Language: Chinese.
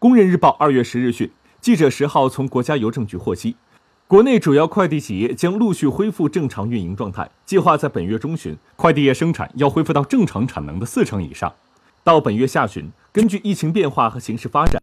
工人日报二月十日讯记者十号从国家邮政局获悉国内主要快递企业将陆续恢复正常运营状态计划在本月中旬快递业生产要恢复到正常产能的四成以上。到本月下旬根据疫情变化和形势发展